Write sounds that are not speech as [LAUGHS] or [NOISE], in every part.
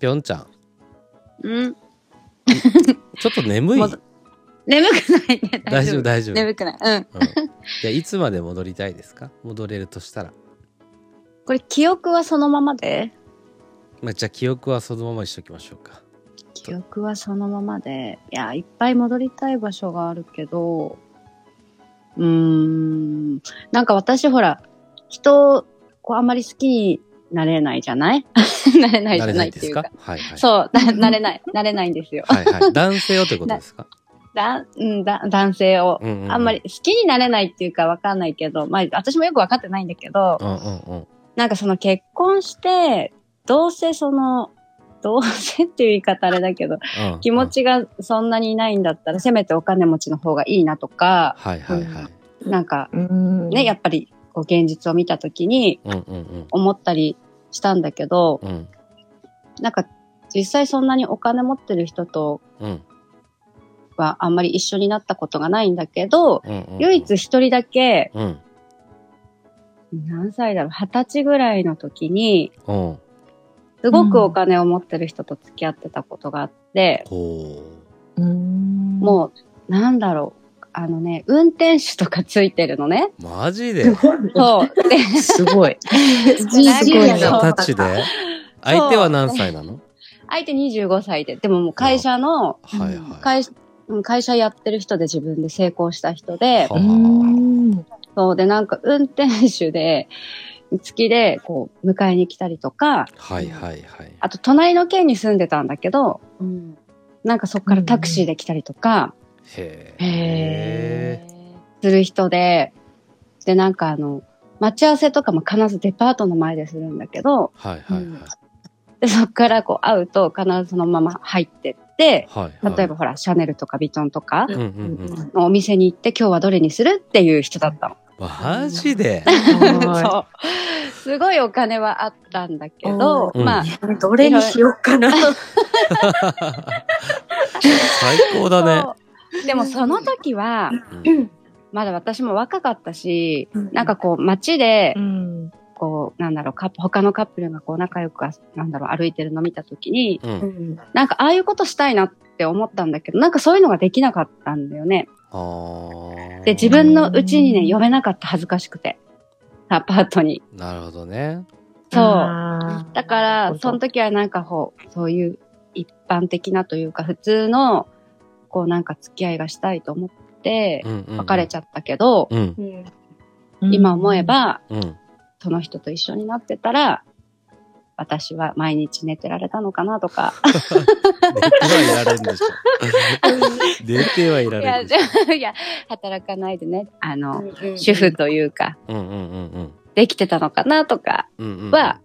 ぴょんちゃんうん。ちょっと眠い、眠くないね。大丈夫大丈夫、眠くない。うん。うん、じゃあいつまで戻りたいですか？戻れるとしたら、これ記憶はそのままで？まあ、じゃあ記憶はそのままにしときましょうか記憶はそのままで。いや、いっぱい戻りたい場所があるけど、うーん。なんか私ほら、人、こうあんまり好きになれないじゃない？[LAUGHS] なれないじゃないっていうか。か？はいはい。そう、ななれない、なれないんですよ。はいはい。男性をということですか？[LAUGHS] だ、うん、だ、男性を。うんうんうん。あんまり好きになれないっていうかわかんないけど、まあ私もよくわかってないんだけど、うんうんうん。なんかその結婚して、どうせその、[LAUGHS] どうせっていう言い方あれだけど、うん気持ちがそんなにないんだったら、せめてお金持ちの方がいいなとか、はいはいはい。なんかうん。ね、やっぱりこう現実を見たときにうんうんうん。思ったりしたんだけど、うん。なんか実際そんなにお金持ってる人とうん。はあんまり一緒になったことがないんだけど、うんうん唯一一人だけ、うん。何歳だろう、二十歳ぐらいの時に、うん。すごくお金を持ってる人と付き合ってたことがあって、ほうん。もう、なんだろう、あのね、運転手とかついてるのね。うマジで？そう。で、すごい。[LAUGHS] すごいねタッチで？相手は何歳なの？相手25歳で、でももう会社の、はいはい。会うん会社やってる人で自分で成功した人で、そう。で、なんか運転手で、月でこう迎えに来たりとか、はいはいはい。あと隣の県に住んでたんだけど、なんかそこからタクシーで来たりとかへする人で、で、なんかあの、待ち合わせとかも必ずデパートの前でするんだけど、はいはいはい。で、そこからこう会うと必ずそのまま入ってって、はいはい。例えばほら、シャネルとかビトンとかうんうんうん。のお店に行って今日はどれにするっていう人だったの。マジで？そう。すごいお金はあったんだけど、うん。まあ、どれにしようかな。[LAUGHS] 最高だねでもその時は、うんまだ私も若かったし、うんなんかこう街でう、んこう、なんだろう、カップ他のカップルがこう仲良く、なんだろう、歩いてるの見た時に、うんなんかああいうことしたいなって思ったんだけど、なんかそういうのができなかったんだよね。で、自分のうちにね、呼べなかった恥ずかしくて。アパートに。なるほどねそう。だから、その時はなんかこう、そういう一般的なというか、普通の、こうなんか付き合いがしたいと思って、別れちゃゃったけど、うん。うん今思え、ば、うん。その人と一緒になってたら、私は毎日寝てられたのかなとか。寝てはいられんでしょ。[LAUGHS] 寝てはいられんでしょ。いや、働かないでね、あの、うん主婦というか、うんうんうんうん。できてたのかなとかうんうんは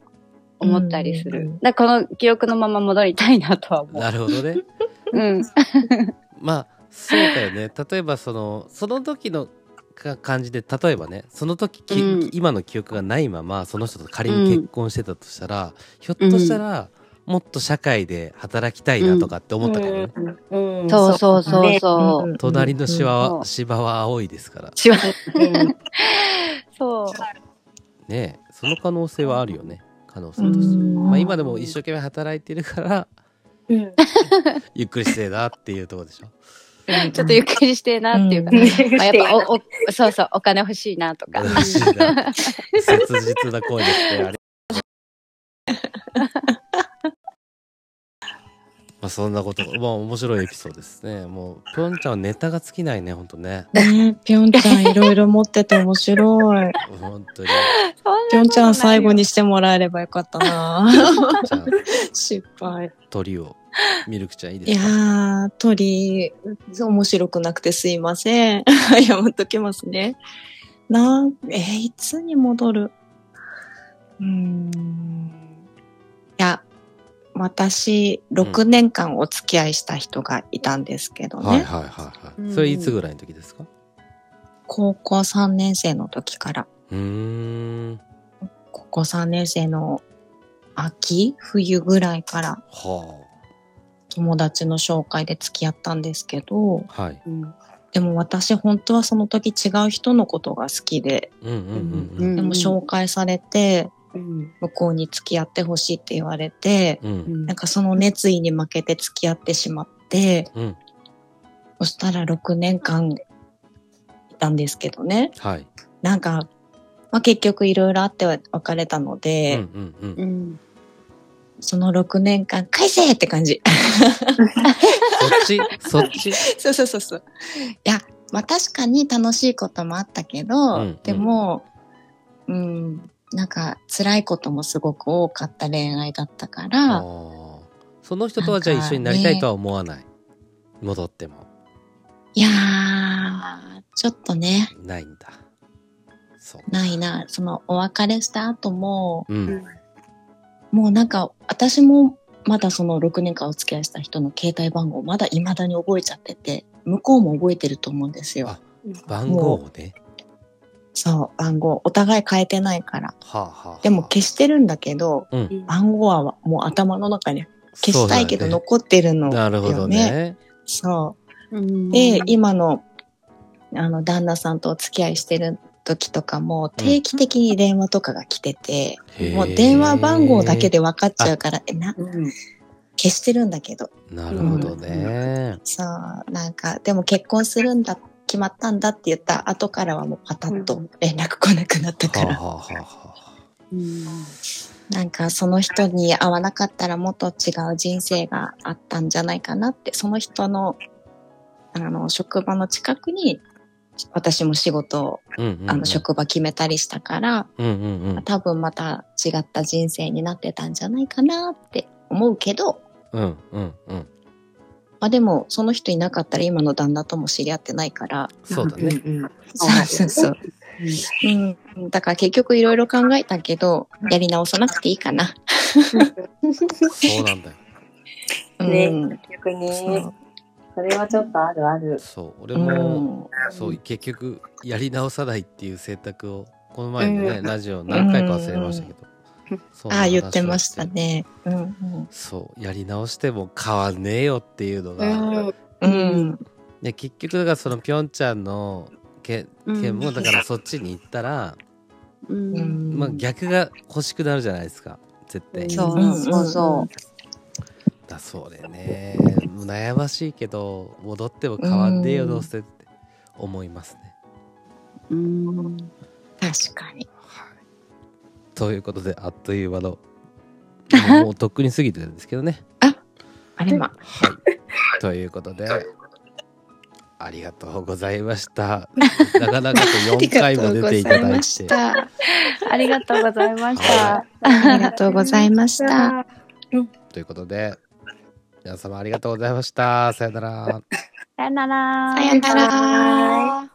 思ったりする。うんだからこの記憶のまま戻りたいなとは思う。なるほどね。うん。まあそうだよね。[LAUGHS] 例えばそのその時のか感じで例えばねその時き、うん。今の記憶がないままその人と仮に結婚してたとしたら、ひょっとしたら、もっと社会で働きたいなとかって思ったけどね、うん。そうそうそうそう。ね。隣の芝は、そう。芝は青いですから。そう。ねその可能性はあるよね。可能性として、うん。まあ、今でも一生懸命働いてるからうん。ゆっくりしてえなっていうところでしょ？ちょっとゆっくりしてえなっていうか、うん。まあ、やっぱおお、そうそう、お金欲しいなとか。嬉しいな。切実な声ですねあれ [LAUGHS] まあそんなことまあ面白いエピソードですね。もうぴょんちゃんはネタが尽きないねほんとね。ねぴょんちゃんいろいろ持ってて面白い。本当に。ぴょんちゃん最後にしてもらえればよかったな。[LAUGHS] 失敗。鳥をミルクちゃんいいいやですか？ー、鳥、面白くなくてすいません。[LAUGHS] 謝っときますね。なん、えーいつに戻る？うーん。いや、私、6年間お付き合いした人がいたんですけどね。はいはいはいはいそれいつぐらいの時ですか？高校3年生の時から、うーん高校3年生の秋冬ぐらいからは友達の紹介で付き合ったんですけど、あはいうんでも私本当はその時違う人のことが好きで、うんうんうんううんんでも紹介されて、うん。向こうに付き合ってほしいって言われて、うん。なんかその熱意に負けて付き合ってしまって、うん。そしたら6年間いたんですけどね。はい。なんか、まあ、結局いろいろあって別れたのうんで、うんうん。うん。その6年間返せって感じ。そっち？[LAUGHS] そっち？そうそうそうそう。いや、まあ確かに楽しいこともあったけど、うんうんでも、うん、なんか辛いこともすごく多かった恋愛だったかあら、ーその人とはじゃあ一緒になりたいとは思わない？戻っても。いやー、ちょっとね、ないんだ。そう。ないな。そのお別れした後も、うん。もうなんか私もまだその6年間お付き合いした人の携帯番号まだ未だに覚えちゃってて、向こうも覚えてると思うんですよあ。番号をね。そう、番号。お互い変えてないから。はあ、はあはあ、でも消してるんだけど、うん。番号はもう頭の中に消したいけど残ってるのよね。なるほどね。そう。うんで、今の、あの、旦那さんとお付き合いしてる時とかも、定期的に電話とかが来てて、へーもう電話番号だけで分かっちゃうから、え、な、うん。消してるんだけど。なるほどね。そう、なんか、でも結婚するんだ、決まったんだって言った後からはもうパタッと連絡来なくなったから。なんかその人に会わなかったらもっと違う人生があったんじゃないかなって、その人の、あの、職場の近くに、私も仕事を、うんうんうん、あの、職場決めたりしたから、うんうんうん。多分また違った人生になってたんじゃないかなって思うけど、うんうんうん。まあでも、その人いなかったら今の旦那とも知り合ってないから、そうだね。うん。そうそうそう。うん。だから結局いろいろ考えたけど、やり直さなくていいかな。そうなんだよ。ねうん。逆にそれはちょっとあるある。そう。俺うも、ん。そう、結局、やり直さないっていう選択を、この前のね、ラジオ何回か忘れましたけど。そんなああ、言ってましたね。うんうん。そう。やり直しても変わんねえよっていうのが、うん。で結局だからそのぴょんちゃんの件件もだからそっちに行ったら、う。うんんまあ、逆が欲しくなるじゃないですか絶対、そううんそうそだそうれね悩ましいけど戻っても変わんねえようんどうせって思いますね、う。うん。確かに。はい、ということであっという間のもうとっくに過ぎてるんですけどねあれま。はいということでありがとうございましたなかなかと4回も出ていただいてあありがとうございました。りがとうございました。ということで皆様ありがとうございましたさよなら [LAUGHS] さよなら。さよなら。